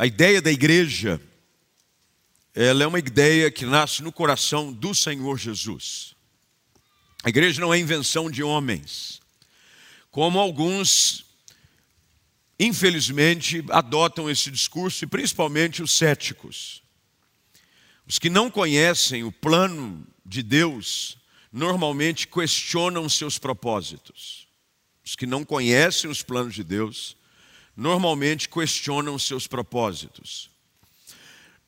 a ideia da igreja, ela é uma ideia que nasce no coração do Senhor Jesus. A igreja não é invenção de homens, como alguns, infelizmente, adotam esse discurso, e principalmente os céticos. Os que não conhecem o plano de Deus normalmente questionam seus propósitos. Os que não conhecem os planos de Deus normalmente questionam seus propósitos.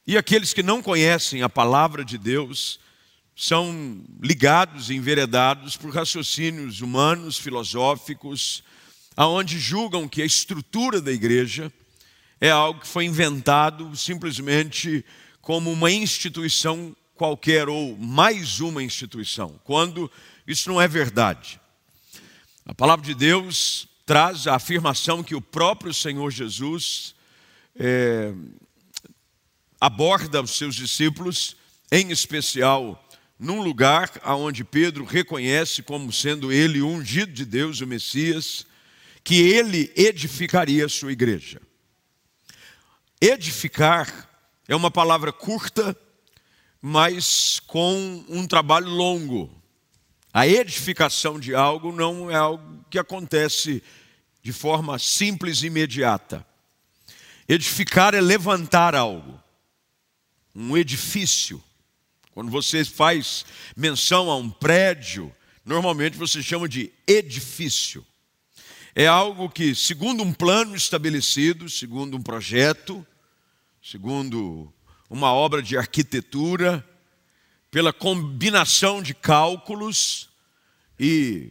E aqueles que não conhecem a palavra de Deus são ligados e enveredados por raciocínios humanos, filosóficos, aonde julgam que a estrutura da igreja é algo que foi inventado simplesmente como uma instituição qualquer ou mais uma instituição, quando isso não é verdade. A palavra de Deus traz a afirmação que o próprio Senhor Jesus é, aborda os seus discípulos, em especial num lugar aonde Pedro reconhece como sendo ele o ungido de Deus, o Messias, que ele edificaria a sua igreja. Edificar é uma palavra curta, mas com um trabalho longo. A edificação de algo não é algo que acontece de forma simples e imediata. Edificar é levantar algo, um edifício. Quando você faz menção a um prédio, normalmente você chama de edifício. É algo que, segundo um plano estabelecido, segundo um projeto, segundo uma obra de arquitetura, pela combinação de cálculos e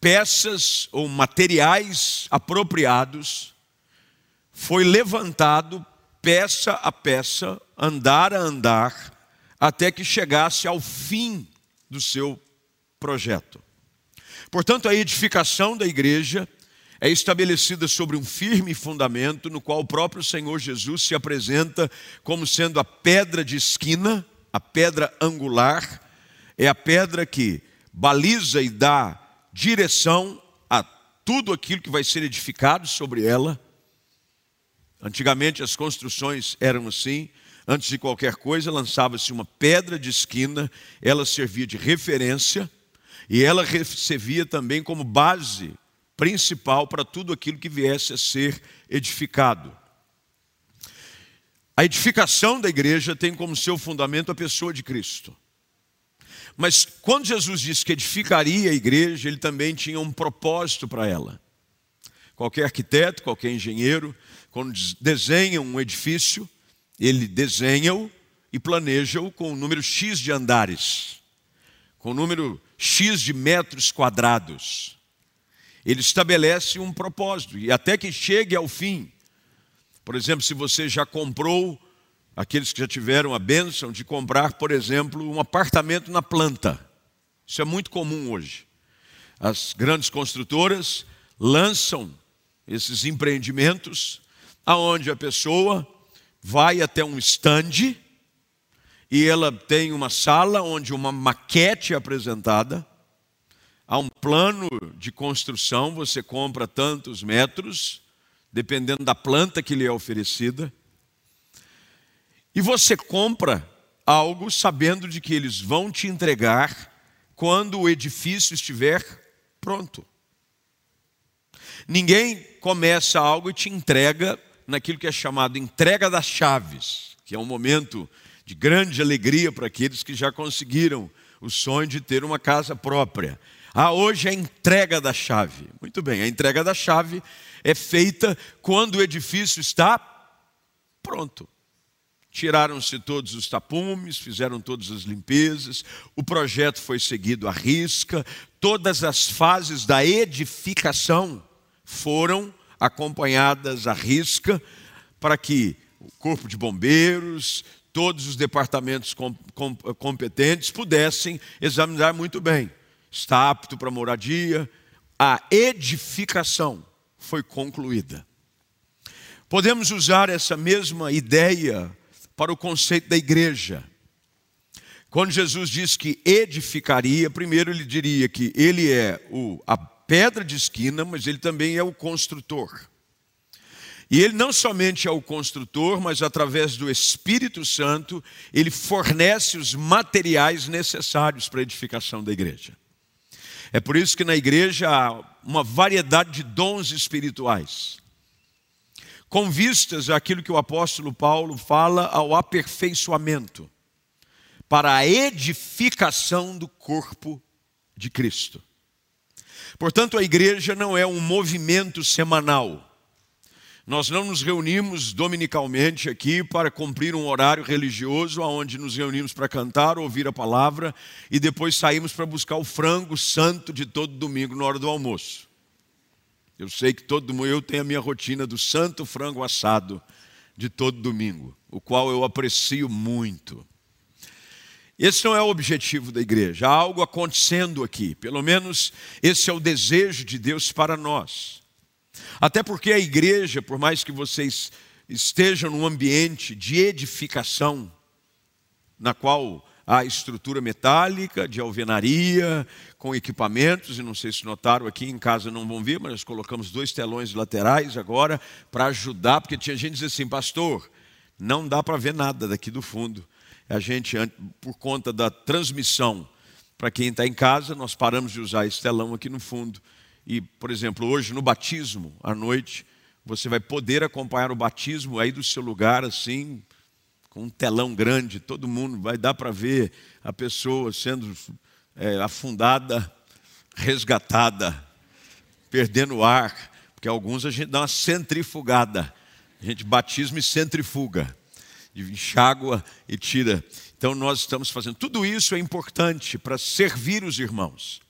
peças ou materiais apropriados, foi levantado peça a peça, andar a andar, até que chegasse ao fim do seu projeto. Portanto, a edificação da igreja é estabelecida sobre um firme fundamento, no qual o próprio Senhor Jesus se apresenta como sendo a pedra de esquina, a pedra angular, é a pedra que baliza e dá direção a tudo aquilo que vai ser edificado sobre ela. Antigamente as construções eram assim. Antes de qualquer coisa, lançava-se uma pedra de esquina, ela servia de referência e ela servia também como base principal para tudo aquilo que viesse a ser edificado. A edificação da igreja tem como seu fundamento a pessoa de Cristo. Mas quando Jesus disse que edificaria a igreja, ele também tinha um propósito para ela. Qualquer arquiteto, qualquer engenheiro, quando desenha um edifício, ele desenha-o e planeja-o com o número X de andares, com o número X de metros quadrados. Ele estabelece um propósito e até que chegue ao fim. Por exemplo, se você já comprou aqueles que já tiveram a bênção de comprar, por exemplo, um apartamento na planta. Isso é muito comum hoje. As grandes construtoras lançam esses empreendimentos aonde a pessoa vai até um stand e ela tem uma sala onde uma maquete é apresentada, há um plano de construção, você compra tantos metros, dependendo da planta que lhe é oferecida. E você compra algo sabendo de que eles vão te entregar quando o edifício estiver pronto. Ninguém começa algo e te entrega naquilo que é chamado entrega das chaves, que é um momento de grande alegria para aqueles que já conseguiram o sonho de ter uma casa própria. Ah, hoje é a entrega da chave. Muito bem, a entrega da chave é feita quando o edifício está pronto. Tiraram-se todos os tapumes, fizeram todas as limpezas, o projeto foi seguido à risca, todas as fases da edificação foram acompanhadas à risca para que o corpo de bombeiros, todos os departamentos com, com, competentes pudessem examinar muito bem. Está apto para moradia. A edificação foi concluída. Podemos usar essa mesma ideia para o conceito da igreja. Quando Jesus diz que edificaria, primeiro ele diria que ele é o, a pedra de esquina, mas ele também é o construtor. E ele não somente é o construtor, mas através do Espírito Santo, ele fornece os materiais necessários para a edificação da igreja. É por isso que na igreja há uma variedade de dons espirituais, com vistas àquilo que o apóstolo Paulo fala ao aperfeiçoamento, para a edificação do corpo de Cristo. Portanto, a igreja não é um movimento semanal. Nós não nos reunimos dominicalmente aqui para cumprir um horário religioso, onde nos reunimos para cantar, ouvir a palavra e depois saímos para buscar o frango santo de todo domingo na hora do almoço. Eu sei que todo domingo eu tenho a minha rotina do santo frango assado de todo domingo, o qual eu aprecio muito. Esse não é o objetivo da igreja, há algo acontecendo aqui, pelo menos esse é o desejo de Deus para nós. Até porque a igreja, por mais que vocês estejam num ambiente de edificação, na qual há estrutura metálica, de alvenaria, com equipamentos, e não sei se notaram aqui em casa não vão ver, mas nós colocamos dois telões laterais agora para ajudar, porque tinha gente dizia assim, pastor, não dá para ver nada daqui do fundo a gente, por conta da transmissão, para quem está em casa, nós paramos de usar esse telão aqui no fundo. E, por exemplo, hoje no batismo, à noite, você vai poder acompanhar o batismo aí do seu lugar, assim, com um telão grande, todo mundo vai dar para ver a pessoa sendo é, afundada, resgatada, perdendo o ar, porque alguns a gente dá uma centrifugada. A gente batismo e centrifuga enxágua e tira. Então nós estamos fazendo. Tudo isso é importante para servir os irmãos.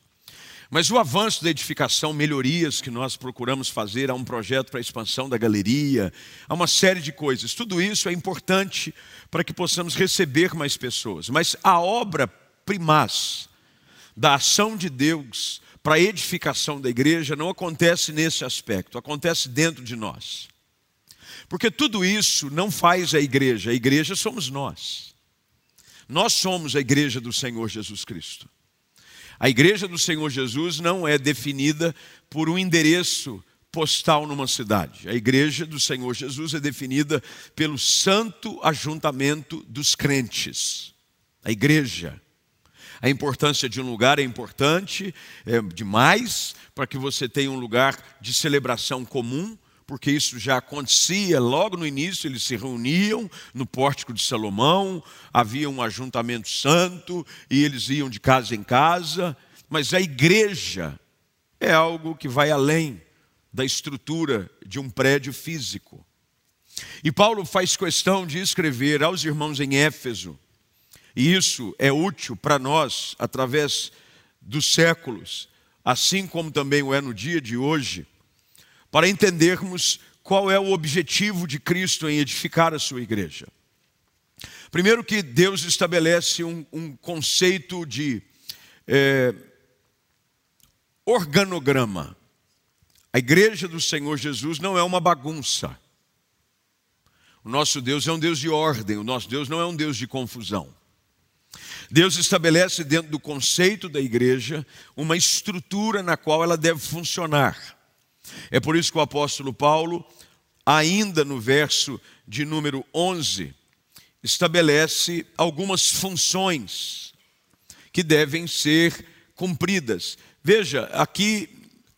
Mas o avanço da edificação, melhorias que nós procuramos fazer, há um projeto para a expansão da galeria, há uma série de coisas. Tudo isso é importante para que possamos receber mais pessoas. Mas a obra primaz da ação de Deus para a edificação da igreja não acontece nesse aspecto, acontece dentro de nós. Porque tudo isso não faz a igreja, a igreja somos nós. Nós somos a igreja do Senhor Jesus Cristo. A igreja do Senhor Jesus não é definida por um endereço postal numa cidade. A igreja do Senhor Jesus é definida pelo santo ajuntamento dos crentes. A igreja. A importância de um lugar é importante é demais para que você tenha um lugar de celebração comum, porque isso já acontecia logo no início, eles se reuniam no pórtico de Salomão, havia um ajuntamento santo e eles iam de casa em casa, mas a igreja é algo que vai além da estrutura de um prédio físico. E Paulo faz questão de escrever aos irmãos em Éfeso, e isso é útil para nós através dos séculos, assim como também o é no dia de hoje para entendermos qual é o objetivo de Cristo em edificar a sua igreja. Primeiro, que Deus estabelece um, um conceito de é, organograma. A igreja do Senhor Jesus não é uma bagunça. O nosso Deus é um Deus de ordem, o nosso Deus não é um Deus de confusão. Deus estabelece dentro do conceito da igreja uma estrutura na qual ela deve funcionar. É por isso que o apóstolo Paulo, ainda no verso de número 11, estabelece algumas funções que devem ser cumpridas. Veja, aqui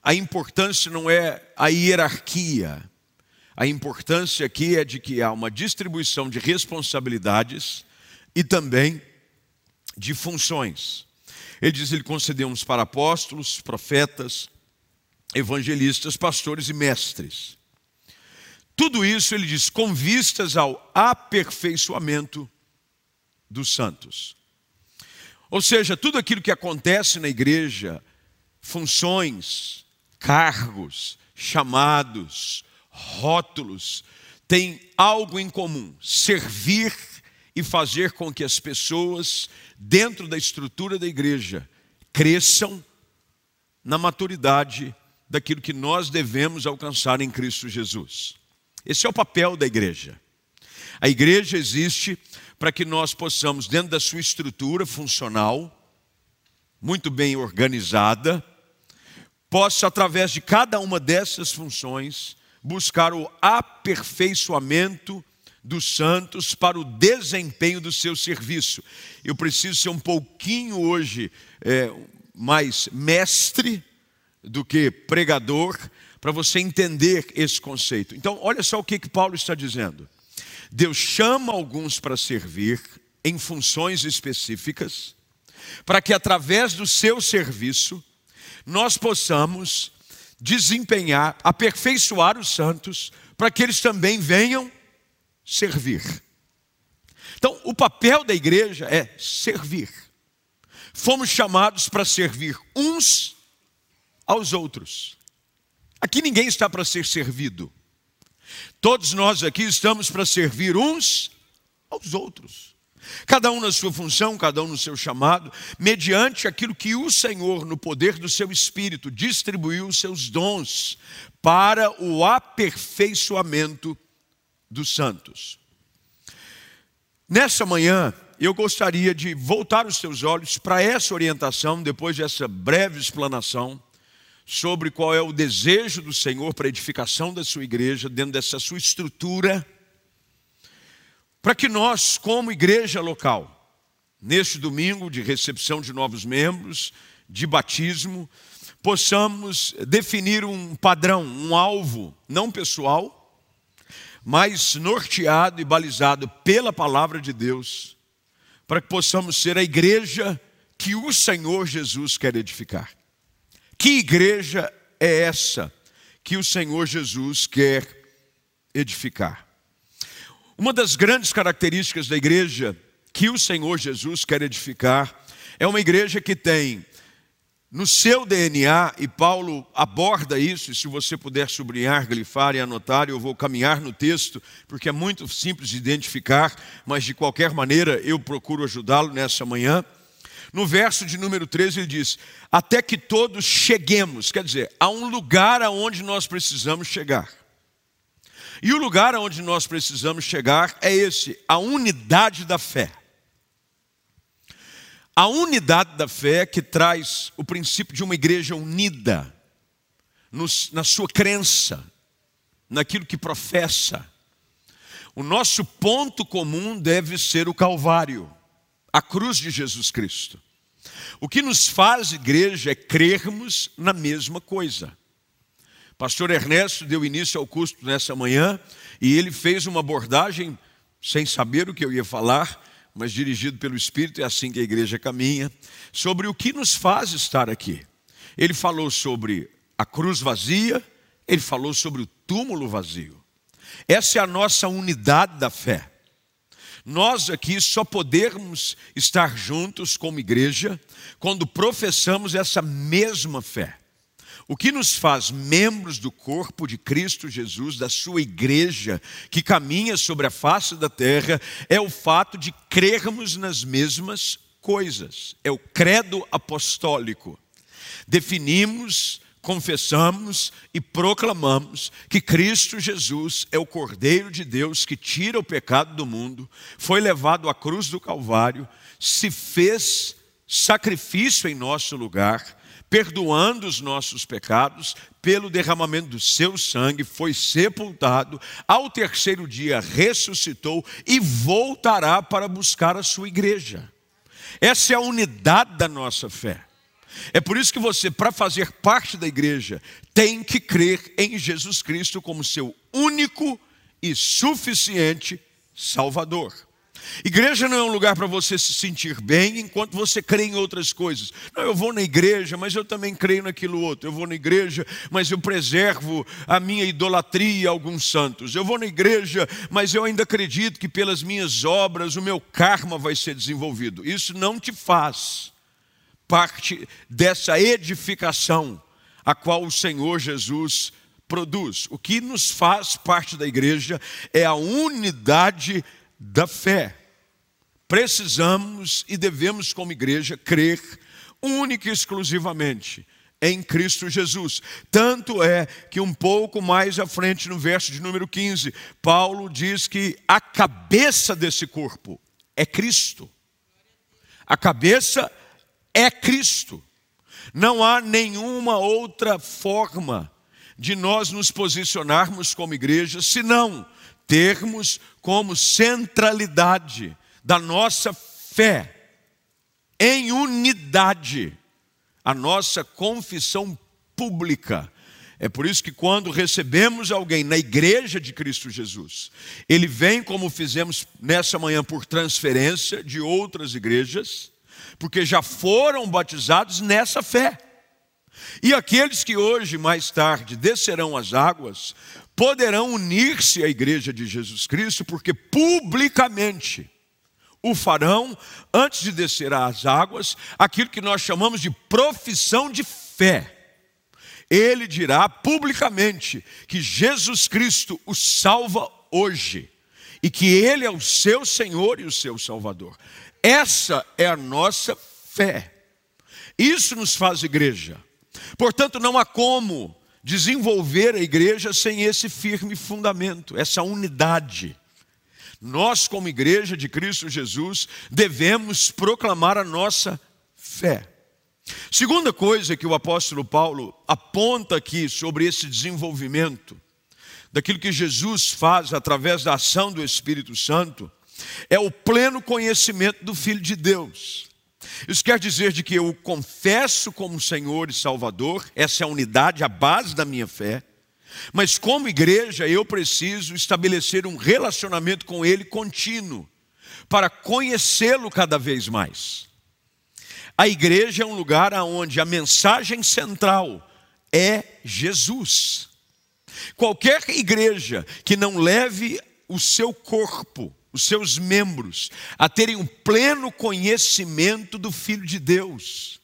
a importância não é a hierarquia. A importância aqui é de que há uma distribuição de responsabilidades e também de funções. Ele diz: Ele concedeu uns para apóstolos, profetas, evangelistas, pastores e mestres. Tudo isso ele diz com vistas ao aperfeiçoamento dos santos. Ou seja, tudo aquilo que acontece na igreja, funções, cargos, chamados, rótulos, tem algo em comum: servir e fazer com que as pessoas, dentro da estrutura da igreja, cresçam na maturidade daquilo que nós devemos alcançar em Cristo Jesus. Esse é o papel da igreja. A igreja existe para que nós possamos, dentro da sua estrutura funcional, muito bem organizada, possa, através de cada uma dessas funções, buscar o aperfeiçoamento dos santos para o desempenho do seu serviço. Eu preciso ser um pouquinho hoje é, mais mestre do que pregador, para você entender esse conceito. Então, olha só o que, que Paulo está dizendo. Deus chama alguns para servir em funções específicas, para que através do seu serviço nós possamos desempenhar, aperfeiçoar os santos, para que eles também venham servir. Então, o papel da igreja é servir. Fomos chamados para servir uns aos outros. Aqui ninguém está para ser servido. Todos nós aqui estamos para servir uns aos outros. Cada um na sua função, cada um no seu chamado, mediante aquilo que o Senhor, no poder do seu Espírito, distribuiu os seus dons para o aperfeiçoamento dos santos. Nessa manhã, eu gostaria de voltar os seus olhos para essa orientação, depois dessa breve explanação, sobre qual é o desejo do Senhor para a edificação da sua igreja, dentro dessa sua estrutura, para que nós, como igreja local, neste domingo de recepção de novos membros, de batismo, possamos definir um padrão, um alvo, não pessoal, mas norteado e balizado pela palavra de Deus, para que possamos ser a igreja que o Senhor Jesus quer edificar. Que igreja é essa que o Senhor Jesus quer edificar? Uma das grandes características da igreja que o Senhor Jesus quer edificar é uma igreja que tem no seu DNA, e Paulo aborda isso, e se você puder sublinhar, glifar e anotar, eu vou caminhar no texto, porque é muito simples de identificar, mas de qualquer maneira eu procuro ajudá-lo nessa manhã. No verso de número 13 ele diz: Até que todos cheguemos, quer dizer, a um lugar aonde nós precisamos chegar. E o lugar aonde nós precisamos chegar é esse, a unidade da fé. A unidade da fé que traz o princípio de uma igreja unida na sua crença, naquilo que professa. O nosso ponto comum deve ser o Calvário a cruz de Jesus Cristo. O que nos faz igreja é crermos na mesma coisa. Pastor Ernesto deu início ao curso nessa manhã e ele fez uma abordagem sem saber o que eu ia falar, mas dirigido pelo Espírito, é assim que a igreja caminha, sobre o que nos faz estar aqui. Ele falou sobre a cruz vazia, ele falou sobre o túmulo vazio. Essa é a nossa unidade da fé. Nós aqui só podemos estar juntos como igreja quando professamos essa mesma fé. O que nos faz membros do corpo de Cristo Jesus, da sua igreja, que caminha sobre a face da terra, é o fato de crermos nas mesmas coisas. É o credo apostólico. Definimos confessamos e proclamamos que Cristo Jesus é o Cordeiro de Deus que tira o pecado do mundo, foi levado à cruz do Calvário, se fez sacrifício em nosso lugar, perdoando os nossos pecados, pelo derramamento do seu sangue, foi sepultado, ao terceiro dia ressuscitou e voltará para buscar a sua igreja. Essa é a unidade da nossa fé. É por isso que você, para fazer parte da igreja, tem que crer em Jesus Cristo como seu único e suficiente Salvador. Igreja não é um lugar para você se sentir bem enquanto você crê em outras coisas. Não, eu vou na igreja, mas eu também creio naquilo outro. Eu vou na igreja, mas eu preservo a minha idolatria a alguns santos. Eu vou na igreja, mas eu ainda acredito que pelas minhas obras o meu karma vai ser desenvolvido. Isso não te faz parte dessa edificação a qual o Senhor Jesus produz. O que nos faz parte da igreja é a unidade da fé. Precisamos e devemos, como igreja, crer única e exclusivamente em Cristo Jesus. Tanto é que um pouco mais à frente, no verso de número 15, Paulo diz que a cabeça desse corpo é Cristo. A cabeça é Cristo. Não há nenhuma outra forma de nós nos posicionarmos como igreja, senão termos como centralidade da nossa fé em unidade a nossa confissão pública. É por isso que quando recebemos alguém na igreja de Cristo Jesus, ele vem como fizemos nessa manhã por transferência de outras igrejas, porque já foram batizados nessa fé. E aqueles que hoje, mais tarde, descerão as águas, poderão unir-se à igreja de Jesus Cristo, porque publicamente o farão, antes de descer às águas, aquilo que nós chamamos de profissão de fé. Ele dirá publicamente que Jesus Cristo o salva hoje e que Ele é o seu Senhor e o seu Salvador. Essa é a nossa fé. Isso nos faz igreja. Portanto, não há como desenvolver a igreja sem esse firme fundamento, essa unidade. Nós, como igreja de Cristo Jesus, devemos proclamar a nossa fé. Segunda coisa que o apóstolo Paulo aponta aqui sobre esse desenvolvimento, daquilo que Jesus faz através da ação do Espírito Santo, é o pleno conhecimento do Filho de Deus. Isso quer dizer de que eu o confesso como Senhor e Salvador, essa é a unidade, a base da minha fé. Mas como igreja, eu preciso estabelecer um relacionamento com Ele contínuo, para conhecê-lo cada vez mais. A igreja é um lugar onde a mensagem central é Jesus. Qualquer igreja que não leve o seu corpo, os seus membros, a terem um pleno conhecimento do Filho de Deus,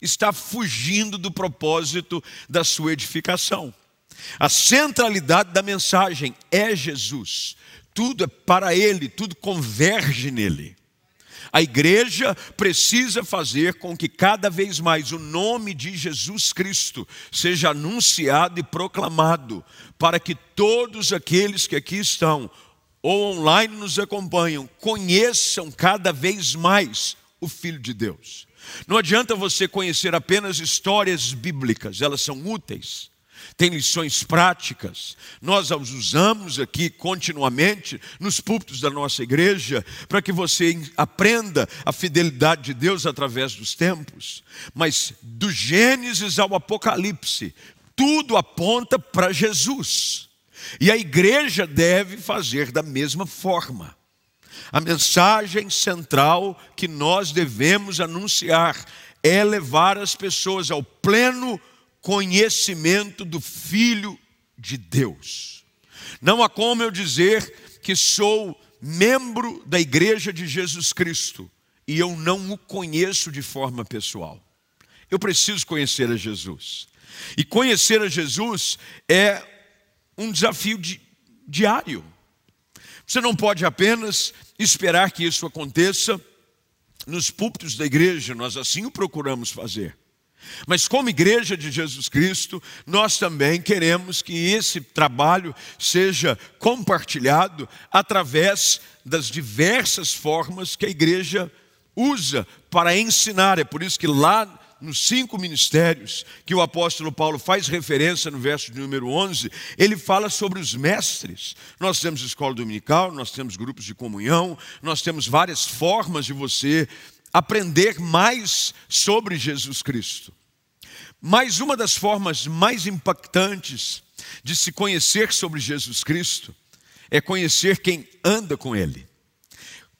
está fugindo do propósito da sua edificação. A centralidade da mensagem é Jesus. Tudo é para Ele, tudo converge nele. A igreja precisa fazer com que cada vez mais o nome de Jesus Cristo seja anunciado e proclamado, para que todos aqueles que aqui estão ou online nos acompanham conheçam cada vez mais o Filho de Deus. Não adianta você conhecer apenas histórias bíblicas, elas são úteis tem lições práticas. Nós as usamos aqui continuamente nos púlpitos da nossa igreja para que você aprenda a fidelidade de Deus através dos tempos. Mas do Gênesis ao Apocalipse, tudo aponta para Jesus. E a igreja deve fazer da mesma forma. A mensagem central que nós devemos anunciar é levar as pessoas ao pleno conhecimento do Filho de Deus. Não há como eu dizer que sou membro da igreja de Jesus Cristo e eu não o conheço de forma pessoal. Eu preciso conhecer a Jesus. E conhecer a Jesus é um desafio di diário. Você não pode apenas esperar que isso aconteça nos púlpitos da igreja, nós assim o procuramos fazer. Mas, como igreja de Jesus Cristo, nós também queremos que esse trabalho seja compartilhado através das diversas formas que a igreja usa para ensinar. É por isso que lá nos cinco ministérios que o apóstolo Paulo faz referência no verso de número 11, ele fala sobre os mestres. Nós temos escola dominical, nós temos grupos de comunhão, nós temos várias formas de você aprender mais sobre Jesus Cristo. Mas uma das formas mais impactantes de se conhecer sobre Jesus Cristo é conhecer quem anda com Ele.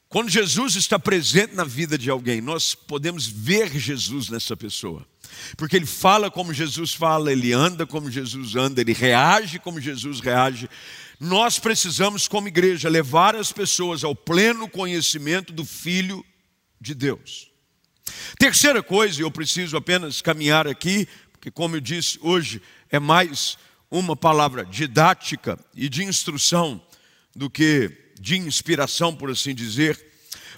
Quando Jesus está presente na vida de alguém, nós podemos ver Jesus nessa pessoa. Porque ele fala como Jesus fala, ele anda como Jesus anda, ele reage como Jesus reage. Nós precisamos, como igreja, levar as pessoas ao pleno conhecimento do Filho de Deus. Terceira coisa, eu preciso apenas caminhar aqui, porque, como eu disse hoje, é mais uma palavra didática e de instrução do que de inspiração, por assim dizer.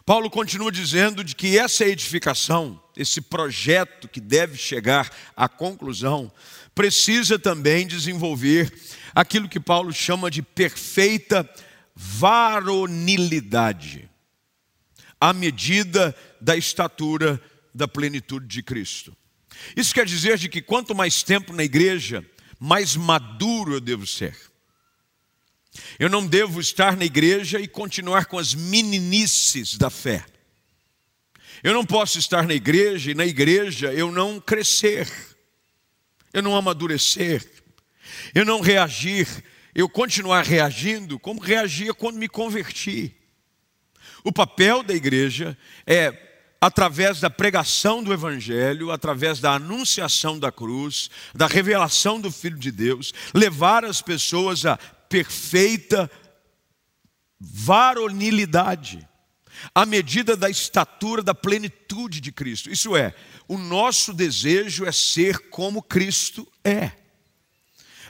Paulo continua dizendo de que essa edificação, esse projeto que deve chegar à conclusão, precisa também desenvolver aquilo que Paulo chama de perfeita varonilidade à medida da estatura da plenitude de Cristo. Isso quer dizer de que quanto mais tempo na igreja, mais maduro eu devo ser. Eu não devo estar na igreja e continuar com as meninices da fé. Eu não posso estar na igreja e na igreja eu não crescer, eu não amadurecer, eu não reagir, eu continuar reagindo como reagia quando me converti. O papel da igreja é, através da pregação do Evangelho, através da anunciação da cruz, da revelação do Filho de Deus, levar as pessoas à perfeita varonilidade, à medida da estatura da plenitude de Cristo. Isso é, o nosso desejo é ser como Cristo é.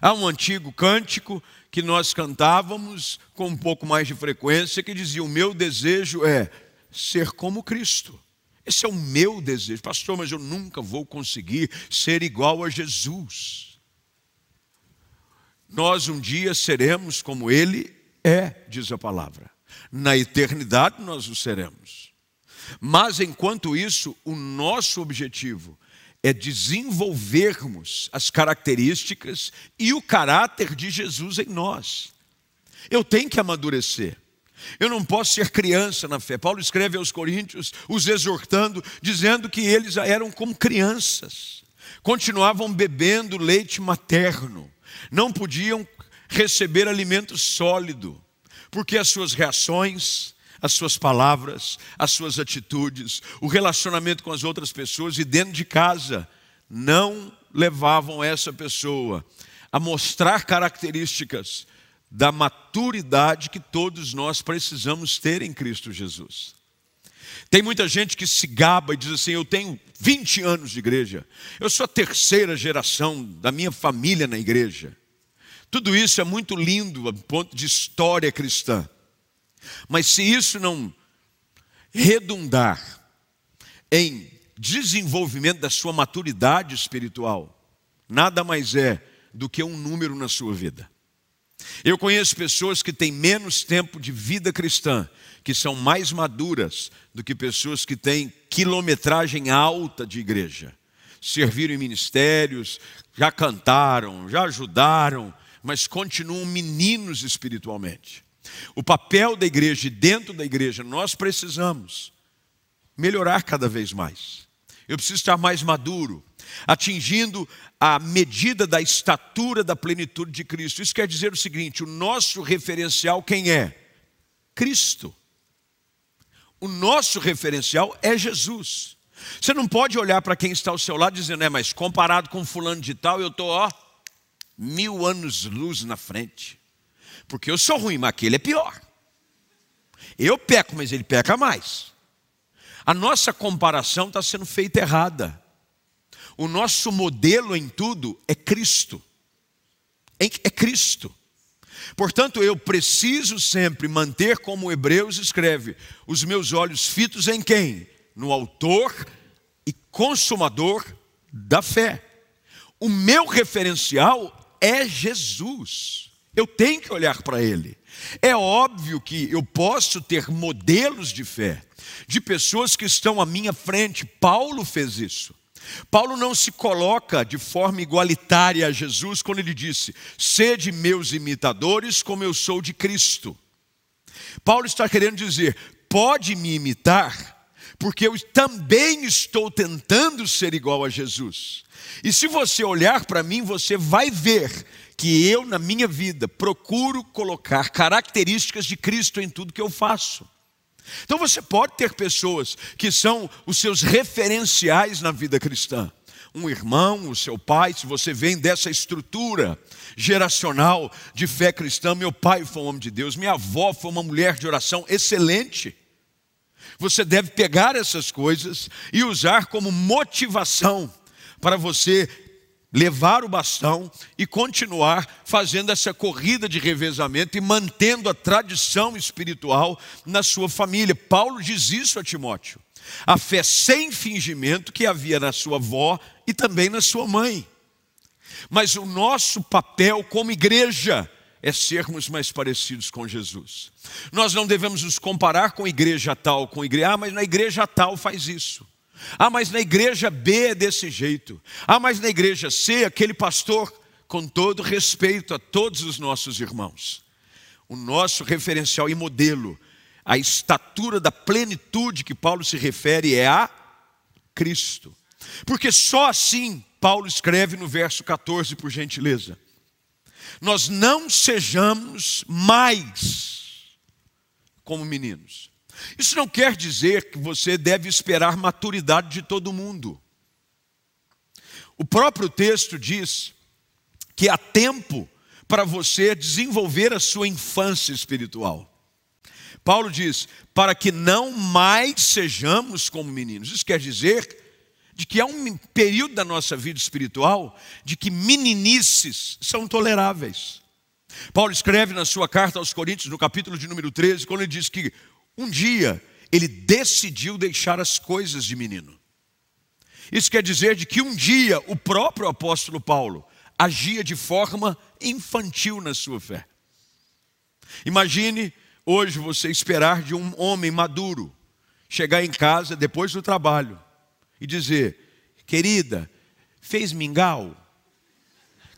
Há um antigo cântico que nós cantávamos com um pouco mais de frequência que dizia: O meu desejo é ser como Cristo. Esse é o meu desejo, pastor, mas eu nunca vou conseguir ser igual a Jesus. Nós um dia seremos como Ele é, diz a palavra. Na eternidade nós o seremos. Mas enquanto isso, o nosso objetivo é desenvolvermos as características e o caráter de Jesus em nós. Eu tenho que amadurecer. Eu não posso ser criança na fé. Paulo escreve aos Coríntios, os exortando, dizendo que eles eram como crianças, continuavam bebendo leite materno, não podiam receber alimento sólido, porque as suas reações, as suas palavras, as suas atitudes, o relacionamento com as outras pessoas e dentro de casa não levavam essa pessoa a mostrar características da maturidade que todos nós precisamos ter em Cristo Jesus. Tem muita gente que se gaba e diz assim: Eu tenho 20 anos de igreja, eu sou a terceira geração da minha família na igreja. Tudo isso é muito lindo do ponto de história cristã. Mas se isso não redundar em desenvolvimento da sua maturidade espiritual, nada mais é do que um número na sua vida. Eu conheço pessoas que têm menos tempo de vida cristã, que são mais maduras do que pessoas que têm quilometragem alta de igreja. Serviram em ministérios, já cantaram, já ajudaram, mas continuam meninos espiritualmente. O papel da igreja e dentro da igreja, nós precisamos melhorar cada vez mais. Eu preciso estar mais maduro, atingindo a medida da estatura da plenitude de Cristo. Isso quer dizer o seguinte: o nosso referencial quem é? Cristo. O nosso referencial é Jesus. Você não pode olhar para quem está ao seu lado dizendo, é, mas comparado com fulano de tal, eu estou, ó, mil anos luz na frente. Porque eu sou ruim, mas aquele é pior. Eu peco, mas ele peca mais. A nossa comparação está sendo feita errada. O nosso modelo em tudo é Cristo. É Cristo. Portanto, eu preciso sempre manter, como Hebreus escreve, os meus olhos fitos em quem? No Autor e Consumador da fé. O meu referencial é Jesus. Eu tenho que olhar para Ele. É óbvio que eu posso ter modelos de fé, de pessoas que estão à minha frente. Paulo fez isso. Paulo não se coloca de forma igualitária a Jesus quando ele disse: Sede meus imitadores, como eu sou de Cristo. Paulo está querendo dizer: pode me imitar, porque eu também estou tentando ser igual a Jesus. E se você olhar para mim, você vai ver que eu, na minha vida, procuro colocar características de Cristo em tudo que eu faço. Então você pode ter pessoas que são os seus referenciais na vida cristã. Um irmão, o seu pai, se você vem dessa estrutura geracional de fé cristã, meu pai foi um homem de Deus, minha avó foi uma mulher de oração excelente. Você deve pegar essas coisas e usar como motivação para você levar o bastão e continuar fazendo essa corrida de revezamento e mantendo a tradição espiritual na sua família. Paulo diz isso a Timóteo. A fé sem fingimento que havia na sua avó e também na sua mãe. Mas o nosso papel como igreja é sermos mais parecidos com Jesus. Nós não devemos nos comparar com igreja tal, com igreja, ah, mas na igreja tal faz isso. Ah, mas na igreja B é desse jeito. Ah, mas na igreja C, aquele pastor com todo respeito a todos os nossos irmãos. O nosso referencial e modelo, a estatura da plenitude que Paulo se refere é a Cristo. Porque só assim, Paulo escreve no verso 14, por gentileza, nós não sejamos mais como meninos. Isso não quer dizer que você deve esperar maturidade de todo mundo. O próprio texto diz que há tempo para você desenvolver a sua infância espiritual. Paulo diz: para que não mais sejamos como meninos. Isso quer dizer de que há um período da nossa vida espiritual de que meninices são toleráveis. Paulo escreve na sua carta aos Coríntios, no capítulo de número 13, quando ele diz que um dia ele decidiu deixar as coisas de menino. Isso quer dizer de que um dia o próprio apóstolo Paulo agia de forma infantil na sua fé. Imagine hoje você esperar de um homem maduro chegar em casa depois do trabalho e dizer: querida, fez mingau?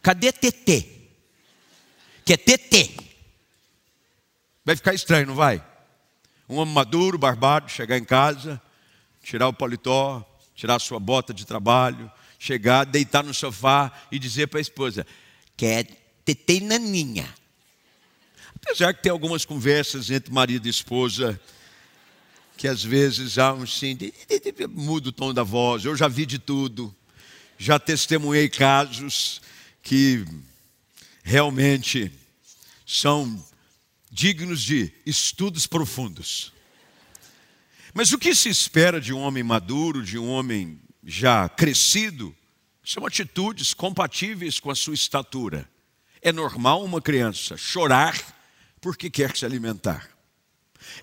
Cadê TT? Que é TT. Vai ficar estranho, não vai? Um homem maduro, barbado, chegar em casa, tirar o paletó, tirar a sua bota de trabalho, chegar, deitar no sofá e dizer para a esposa: quer TT e naninha. Apesar que tem algumas conversas entre marido e esposa que às vezes há um sim, muda o tom da voz. Eu já vi de tudo, já testemunhei casos que realmente são dignos de estudos profundos. Mas o que se espera de um homem maduro, de um homem já crescido, são atitudes compatíveis com a sua estatura. É normal uma criança chorar porque quer se alimentar.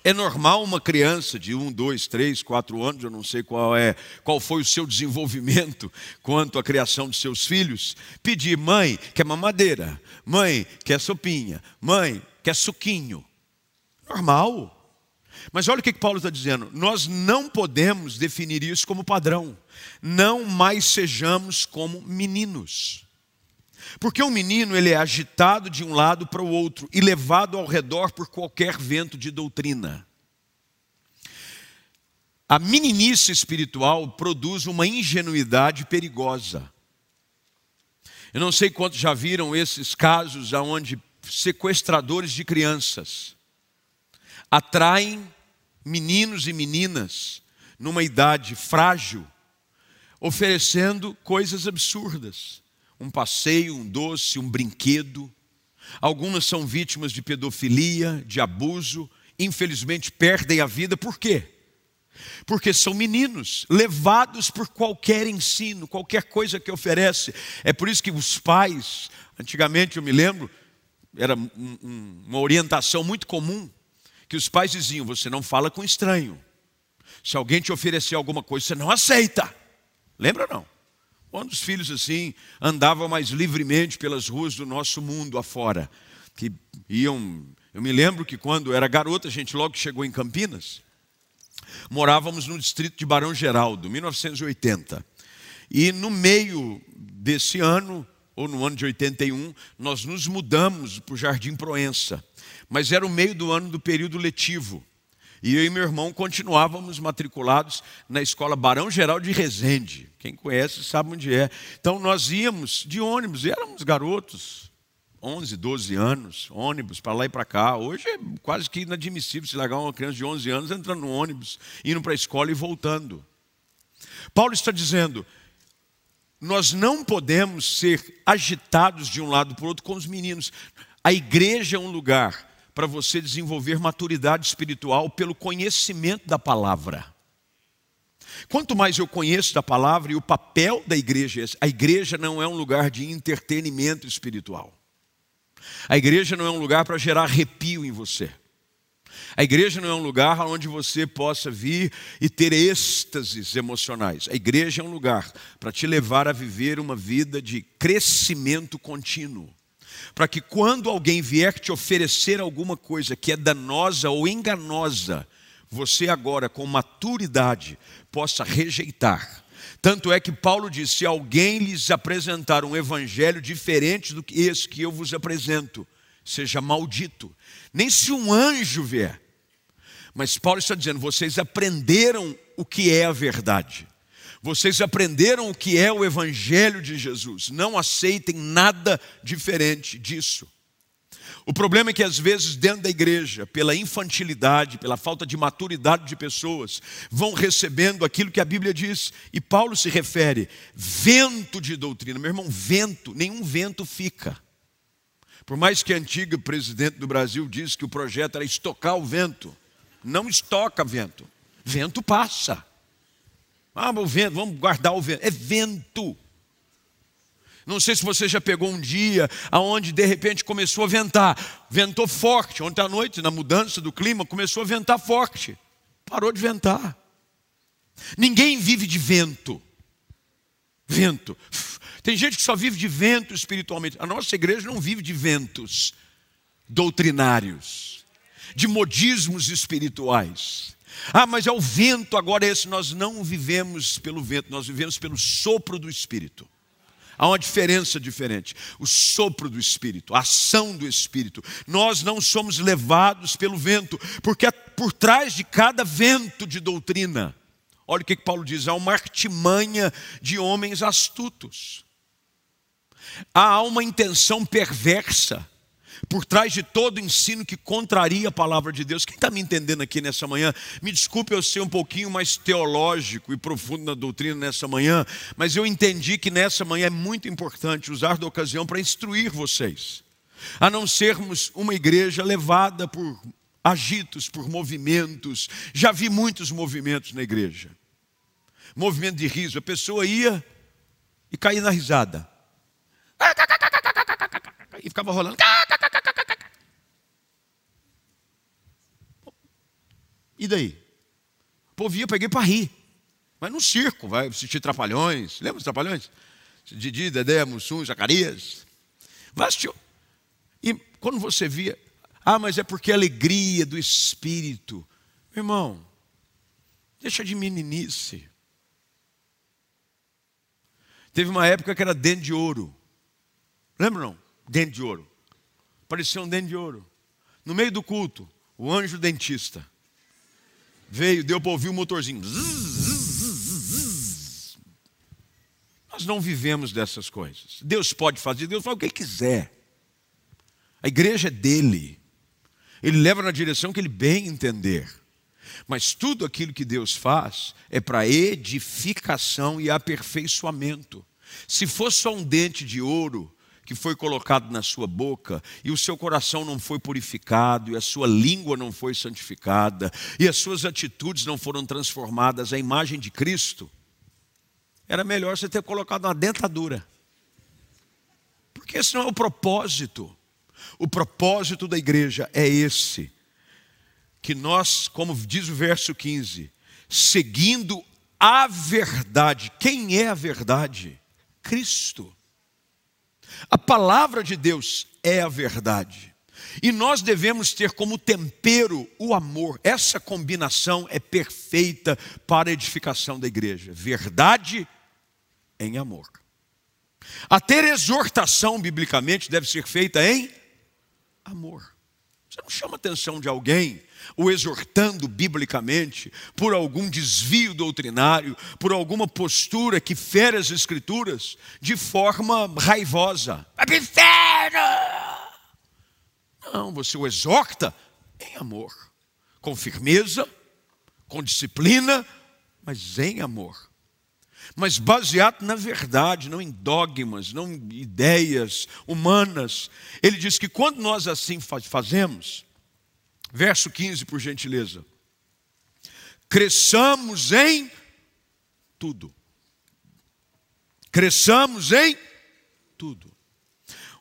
É normal uma criança de um, dois, três, quatro anos, eu não sei qual é, qual foi o seu desenvolvimento quanto à criação de seus filhos, pedir mãe quer mamadeira, mãe quer sopinha, mãe quer suquinho. Normal. Mas olha o que Paulo está dizendo: nós não podemos definir isso como padrão. Não mais sejamos como meninos. Porque o menino ele é agitado de um lado para o outro e levado ao redor por qualquer vento de doutrina. A meninice espiritual produz uma ingenuidade perigosa. Eu não sei quantos já viram esses casos onde sequestradores de crianças atraem meninos e meninas numa idade frágil, oferecendo coisas absurdas um passeio, um doce, um brinquedo. Algumas são vítimas de pedofilia, de abuso, infelizmente perdem a vida, por quê? Porque são meninos, levados por qualquer ensino, qualquer coisa que oferece. É por isso que os pais, antigamente eu me lembro, era um, um, uma orientação muito comum, que os pais diziam: você não fala com estranho. Se alguém te oferecer alguma coisa, você não aceita. Lembra não? Quando os filhos assim andavam mais livremente pelas ruas do nosso mundo afora, que iam. Eu me lembro que quando era garota, a gente logo chegou em Campinas, morávamos no distrito de Barão Geraldo, 1980. E no meio desse ano, ou no ano de 81, nós nos mudamos para o Jardim Proença. Mas era o meio do ano do período letivo. E eu e meu irmão continuávamos matriculados na escola Barão Geral de Resende. Quem conhece sabe onde é. Então nós íamos de ônibus, éramos garotos, 11, 12 anos, ônibus para lá e para cá. Hoje é quase que inadmissível se largar uma criança de 11 anos entrando no ônibus, indo para a escola e voltando. Paulo está dizendo: nós não podemos ser agitados de um lado para o outro com os meninos. A igreja é um lugar para você desenvolver maturidade espiritual pelo conhecimento da palavra. Quanto mais eu conheço da palavra e o papel da igreja, a igreja não é um lugar de entretenimento espiritual. A igreja não é um lugar para gerar arrepio em você. A igreja não é um lugar onde você possa vir e ter êxtases emocionais. A igreja é um lugar para te levar a viver uma vida de crescimento contínuo para que quando alguém vier te oferecer alguma coisa que é danosa ou enganosa, você agora, com maturidade, possa rejeitar Tanto é que Paulo diz: se alguém lhes apresentar um evangelho diferente do que esse que eu vos apresento, seja maldito. Nem se um anjo vier. Mas Paulo está dizendo: vocês aprenderam o que é a verdade. Vocês aprenderam o que é o evangelho de Jesus. Não aceitem nada diferente disso. O problema é que às vezes dentro da igreja, pela infantilidade, pela falta de maturidade de pessoas, vão recebendo aquilo que a Bíblia diz, e Paulo se refere, vento de doutrina. Meu irmão, vento, nenhum vento fica. Por mais que a antiga presidente do Brasil disse que o projeto era estocar o vento, não estoca vento. Vento passa. Ah, o vento, vamos guardar o vento. É vento. Não sei se você já pegou um dia aonde de repente começou a ventar, ventou forte. Ontem à noite, na mudança do clima, começou a ventar forte. Parou de ventar. Ninguém vive de vento. Vento. Tem gente que só vive de vento espiritualmente. A nossa igreja não vive de ventos doutrinários, de modismos espirituais. Ah, mas é o vento agora esse. Nós não vivemos pelo vento, nós vivemos pelo sopro do Espírito. Há uma diferença diferente. O sopro do Espírito, a ação do Espírito. Nós não somos levados pelo vento, porque é por trás de cada vento de doutrina, olha o que Paulo diz: há uma artimanha de homens astutos. Há uma intenção perversa por trás de todo ensino que contraria a palavra de Deus. Quem está me entendendo aqui nessa manhã? Me desculpe eu ser um pouquinho mais teológico e profundo na doutrina nessa manhã, mas eu entendi que nessa manhã é muito importante usar da ocasião para instruir vocês, a não sermos uma igreja levada por agitos, por movimentos. Já vi muitos movimentos na igreja. Movimento de riso, a pessoa ia e caía na risada. Ficava rolando. E daí? O povo ia, peguei para rir. Mas no circo, vai assistir Trapalhões. Lembra os Trapalhões? Didi, Dedé, Mussum, Zacarias. Vai assistir. E quando você via, ah, mas é porque a alegria do Espírito. Irmão, deixa de meninice. Teve uma época que era dente de ouro. Lembra não? Dente de ouro. Parecia um dente de ouro. No meio do culto, o anjo dentista veio, deu para ouvir o motorzinho. Nós não vivemos dessas coisas. Deus pode fazer, Deus faz o que Ele quiser. A igreja é dele. Ele leva na direção que ele bem entender. Mas tudo aquilo que Deus faz é para edificação e aperfeiçoamento. Se fosse só um dente de ouro, que foi colocado na sua boca, e o seu coração não foi purificado, e a sua língua não foi santificada, e as suas atitudes não foram transformadas à imagem de Cristo, era melhor você ter colocado uma dentadura. Porque esse não é o propósito. O propósito da igreja é esse: que nós, como diz o verso 15, seguindo a verdade. Quem é a verdade? Cristo. A palavra de Deus é a verdade. E nós devemos ter como tempero o amor. Essa combinação é perfeita para a edificação da igreja. Verdade em amor. A ter exortação biblicamente deve ser feita em amor. Você não chama a atenção de alguém o exortando biblicamente por algum desvio doutrinário, por alguma postura que fere as escrituras de forma raivosa. Inferno! Não, você o exorta em amor, com firmeza, com disciplina, mas em amor. Mas baseado na verdade, não em dogmas, não em ideias humanas. Ele diz que quando nós assim fazemos, Verso 15, por gentileza. Cresçamos em tudo. Cresçamos em tudo.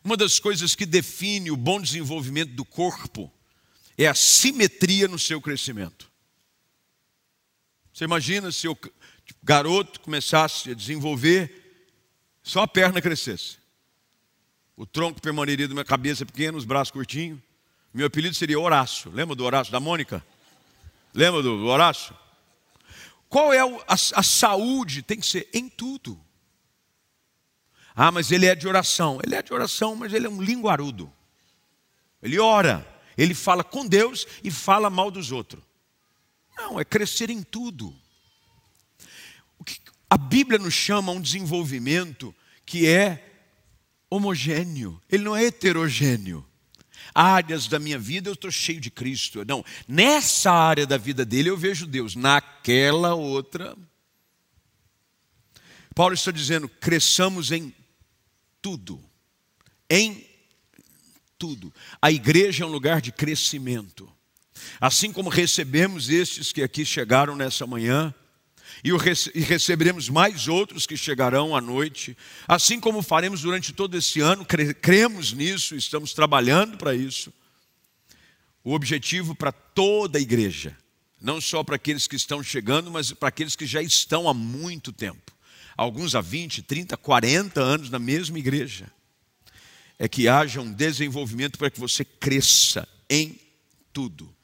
Uma das coisas que define o bom desenvolvimento do corpo é a simetria no seu crescimento. Você imagina se o garoto começasse a desenvolver, só a perna crescesse. O tronco permaneceria de uma cabeça pequena, os braços curtinhos. Meu apelido seria Horácio. Lembra do Horácio da Mônica? Lembra do Horácio? Qual é a, a saúde? Tem que ser em tudo. Ah, mas ele é de oração. Ele é de oração, mas ele é um linguarudo. Ele ora, ele fala com Deus e fala mal dos outros. Não, é crescer em tudo. O que a Bíblia nos chama a um desenvolvimento que é homogêneo, ele não é heterogêneo. Áreas da minha vida eu estou cheio de Cristo. Não, nessa área da vida dele eu vejo Deus, naquela outra. Paulo está dizendo: cresçamos em tudo. Em tudo. A igreja é um lugar de crescimento. Assim como recebemos estes que aqui chegaram nessa manhã, e receberemos mais outros que chegarão à noite, assim como faremos durante todo esse ano, cremos nisso, estamos trabalhando para isso. O objetivo para toda a igreja, não só para aqueles que estão chegando, mas para aqueles que já estão há muito tempo alguns há 20, 30, 40 anos na mesma igreja, é que haja um desenvolvimento para que você cresça em tudo.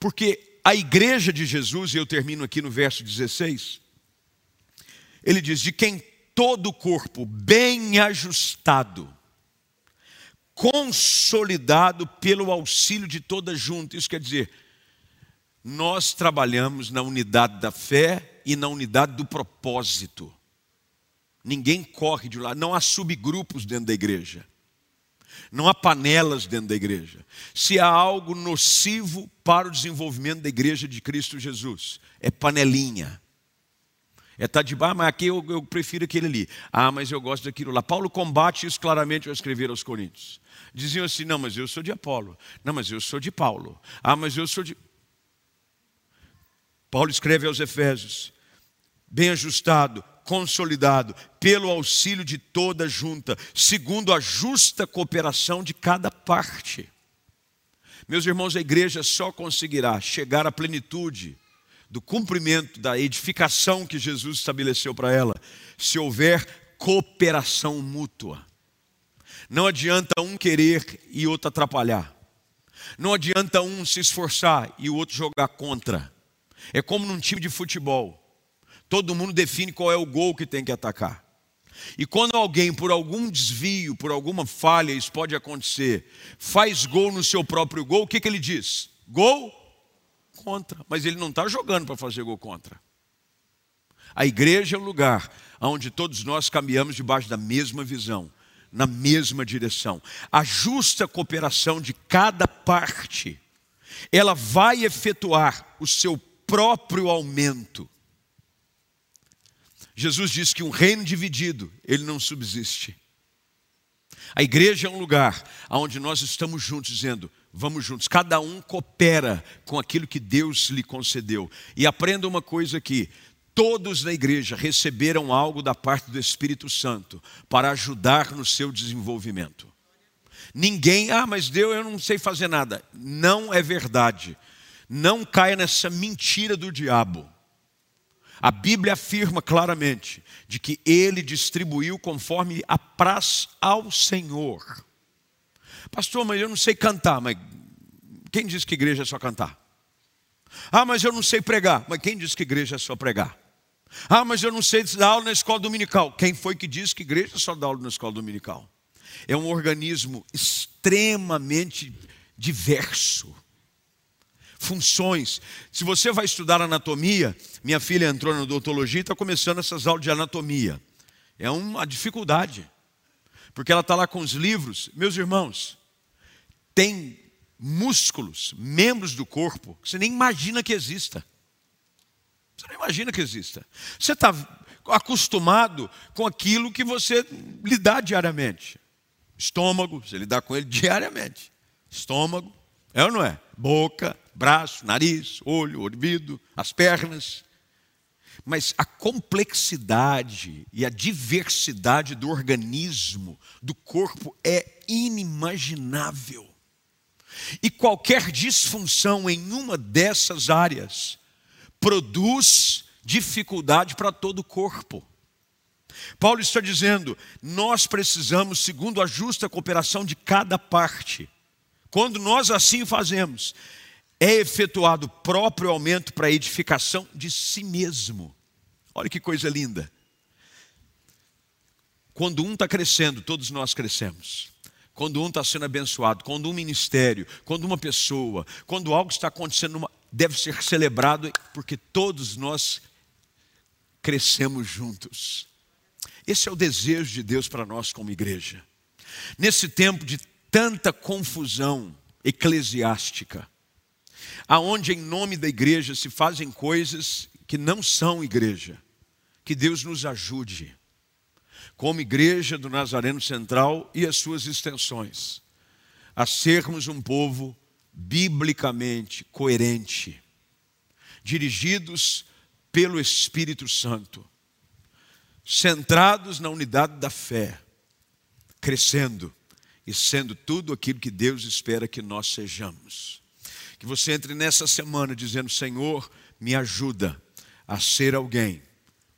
Porque a igreja de Jesus, e eu termino aqui no verso 16, ele diz: de quem todo o corpo bem ajustado, consolidado pelo auxílio de toda junta. Isso quer dizer, nós trabalhamos na unidade da fé e na unidade do propósito. Ninguém corre de lá, não há subgrupos dentro da igreja. Não há panelas dentro da igreja. Se há algo nocivo para o desenvolvimento da igreja de Cristo Jesus, é panelinha. É estar tá de ah, mas aqui eu, eu, prefiro aquele ali. Ah, mas eu gosto daquilo lá. Paulo combate isso claramente ao escrever aos Coríntios. Diziam assim: não, mas eu sou de Apolo. Não, mas eu sou de Paulo. Ah, mas eu sou de. Paulo escreve aos Efésios: bem ajustado, consolidado, pelo auxílio de toda junta, segundo a justa cooperação de cada parte. Meus irmãos, a igreja só conseguirá chegar à plenitude do cumprimento da edificação que Jesus estabeleceu para ela, se houver cooperação mútua. Não adianta um querer e outro atrapalhar. Não adianta um se esforçar e o outro jogar contra. É como num time de futebol. Todo mundo define qual é o gol que tem que atacar. E quando alguém, por algum desvio, por alguma falha, isso pode acontecer, faz gol no seu próprio gol, o que, que ele diz? Gol contra. Mas ele não está jogando para fazer gol contra. A igreja é um lugar onde todos nós caminhamos debaixo da mesma visão, na mesma direção. A justa cooperação de cada parte, ela vai efetuar o seu próprio aumento. Jesus diz que um reino dividido, ele não subsiste. A igreja é um lugar onde nós estamos juntos, dizendo, vamos juntos, cada um coopera com aquilo que Deus lhe concedeu. E aprenda uma coisa aqui: todos na igreja receberam algo da parte do Espírito Santo para ajudar no seu desenvolvimento. Ninguém, ah, mas Deus, eu não sei fazer nada. Não é verdade. Não caia nessa mentira do diabo. A Bíblia afirma claramente de que ele distribuiu conforme apraz ao Senhor. Pastor, mas eu não sei cantar, mas quem diz que igreja é só cantar? Ah, mas eu não sei pregar, mas quem diz que igreja é só pregar? Ah, mas eu não sei dar aula na escola dominical. Quem foi que disse que igreja só dá aula na escola dominical? É um organismo extremamente diverso funções. Se você vai estudar anatomia, minha filha entrou na odontologia e está começando essas aulas de anatomia. É uma dificuldade, porque ela está lá com os livros. Meus irmãos, tem músculos, membros do corpo, que você nem imagina que exista. Você não imagina que exista. Você está acostumado com aquilo que você lidar diariamente. Estômago, você lidar com ele diariamente. Estômago, é ou não é? Boca, braço, nariz, olho, ouvido, as pernas. Mas a complexidade e a diversidade do organismo, do corpo, é inimaginável. E qualquer disfunção em uma dessas áreas produz dificuldade para todo o corpo. Paulo está dizendo: nós precisamos, segundo a justa cooperação de cada parte. Quando nós assim fazemos, é efetuado próprio aumento para a edificação de si mesmo. Olha que coisa linda. Quando um está crescendo, todos nós crescemos. Quando um está sendo abençoado, quando um ministério, quando uma pessoa, quando algo está acontecendo, deve ser celebrado, porque todos nós crescemos juntos. Esse é o desejo de Deus para nós como igreja. Nesse tempo de tanta confusão eclesiástica, aonde em nome da igreja se fazem coisas que não são igreja, que Deus nos ajude, como igreja do Nazareno Central e as suas extensões, a sermos um povo biblicamente coerente, dirigidos pelo Espírito Santo, centrados na unidade da fé, crescendo e sendo tudo aquilo que Deus espera que nós sejamos. Que você entre nessa semana dizendo: Senhor, me ajuda a ser alguém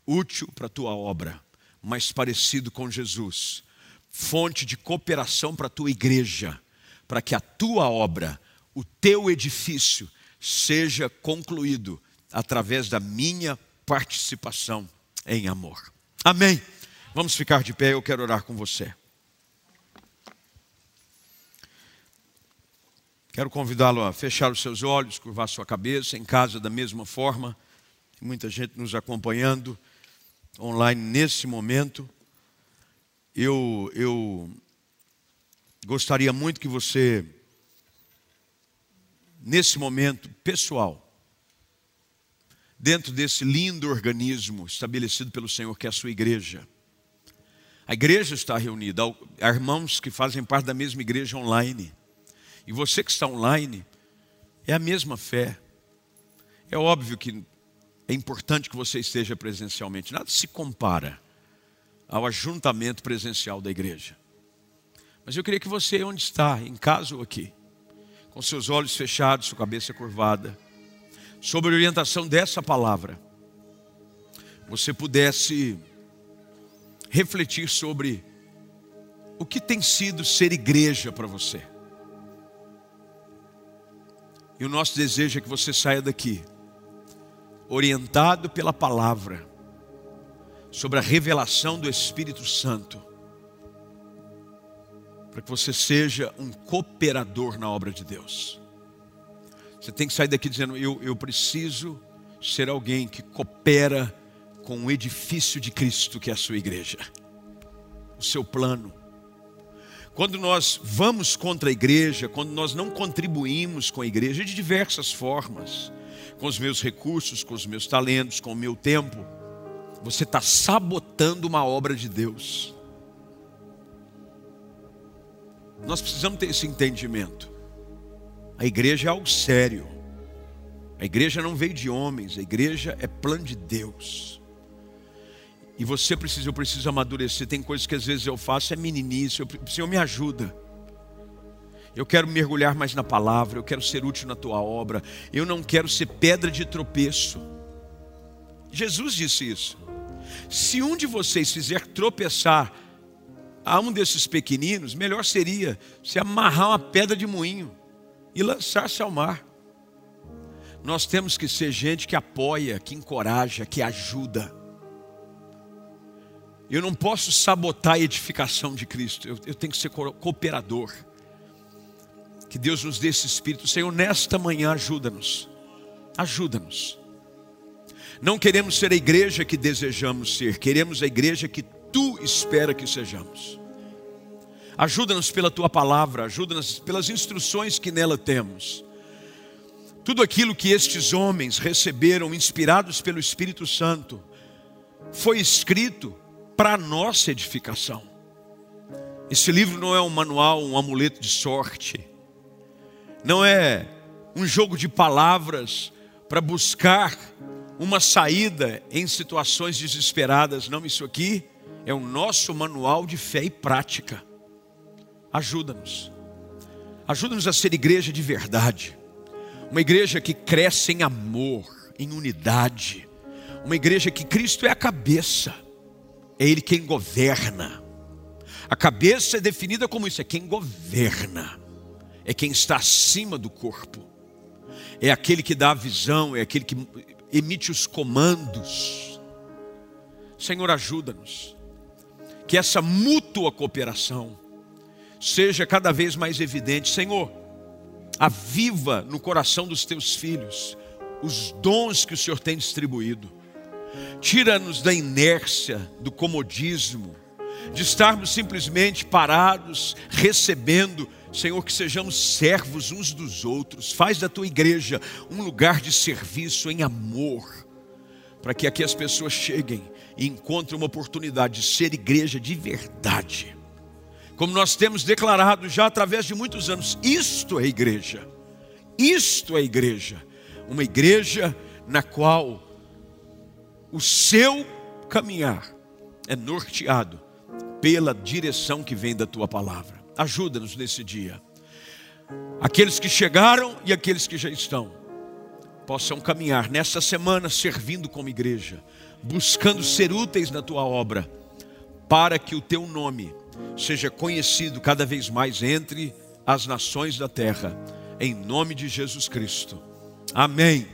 útil para a tua obra, mais parecido com Jesus, fonte de cooperação para a tua igreja, para que a tua obra, o teu edifício, seja concluído através da minha participação em amor. Amém. Vamos ficar de pé, eu quero orar com você. Quero convidá-lo a fechar os seus olhos, curvar sua cabeça, em casa da mesma forma. Muita gente nos acompanhando online nesse momento. Eu, eu gostaria muito que você, nesse momento pessoal, dentro desse lindo organismo estabelecido pelo Senhor, que é a sua igreja. A igreja está reunida, há irmãos que fazem parte da mesma igreja online. E você que está online, é a mesma fé. É óbvio que é importante que você esteja presencialmente, nada se compara ao ajuntamento presencial da igreja. Mas eu queria que você, onde está, em casa ou aqui, com seus olhos fechados, sua cabeça curvada, sob a orientação dessa palavra, você pudesse refletir sobre o que tem sido ser igreja para você. E o nosso desejo é que você saia daqui orientado pela palavra sobre a revelação do Espírito Santo, para que você seja um cooperador na obra de Deus. Você tem que sair daqui dizendo: eu, eu preciso ser alguém que coopera com o edifício de Cristo, que é a sua igreja, o seu plano. Quando nós vamos contra a igreja, quando nós não contribuímos com a igreja de diversas formas, com os meus recursos, com os meus talentos, com o meu tempo, você está sabotando uma obra de Deus. Nós precisamos ter esse entendimento. A igreja é algo sério. A igreja não veio de homens, a igreja é plano de Deus. E você precisa, eu preciso amadurecer. Tem coisas que às vezes eu faço, é meninice. Eu, Senhor, me ajuda. Eu quero mergulhar mais na palavra, eu quero ser útil na tua obra. Eu não quero ser pedra de tropeço. Jesus disse isso. Se um de vocês fizer tropeçar a um desses pequeninos, melhor seria se amarrar uma pedra de moinho e lançar-se ao mar. Nós temos que ser gente que apoia, que encoraja, que ajuda. Eu não posso sabotar a edificação de Cristo, eu, eu tenho que ser cooperador. Que Deus nos dê esse espírito. Senhor, nesta manhã ajuda-nos. Ajuda-nos. Não queremos ser a igreja que desejamos ser, queremos a igreja que tu espera que sejamos. Ajuda-nos pela tua palavra, ajuda-nos pelas instruções que nela temos. Tudo aquilo que estes homens receberam, inspirados pelo Espírito Santo, foi escrito para nossa edificação. Esse livro não é um manual, um amuleto de sorte, não é um jogo de palavras para buscar uma saída em situações desesperadas. Não, isso aqui é o nosso manual de fé e prática. Ajuda-nos. Ajuda-nos a ser igreja de verdade. Uma igreja que cresce em amor, em unidade. Uma igreja que Cristo é a cabeça. É Ele quem governa. A cabeça é definida como isso: é quem governa, é quem está acima do corpo, é aquele que dá a visão, é aquele que emite os comandos. Senhor, ajuda-nos. Que essa mútua cooperação seja cada vez mais evidente. Senhor, aviva no coração dos teus filhos os dons que o Senhor tem distribuído. Tira-nos da inércia, do comodismo, de estarmos simplesmente parados, recebendo. Senhor, que sejamos servos uns dos outros. Faz da tua igreja um lugar de serviço em amor, para que aqui as pessoas cheguem e encontrem uma oportunidade de ser igreja de verdade. Como nós temos declarado já através de muitos anos, isto é igreja. Isto é igreja. Uma igreja na qual o seu caminhar é norteado pela direção que vem da tua palavra. Ajuda-nos nesse dia. Aqueles que chegaram e aqueles que já estão possam caminhar nessa semana servindo como igreja, buscando ser úteis na tua obra, para que o teu nome seja conhecido cada vez mais entre as nações da terra, em nome de Jesus Cristo. Amém.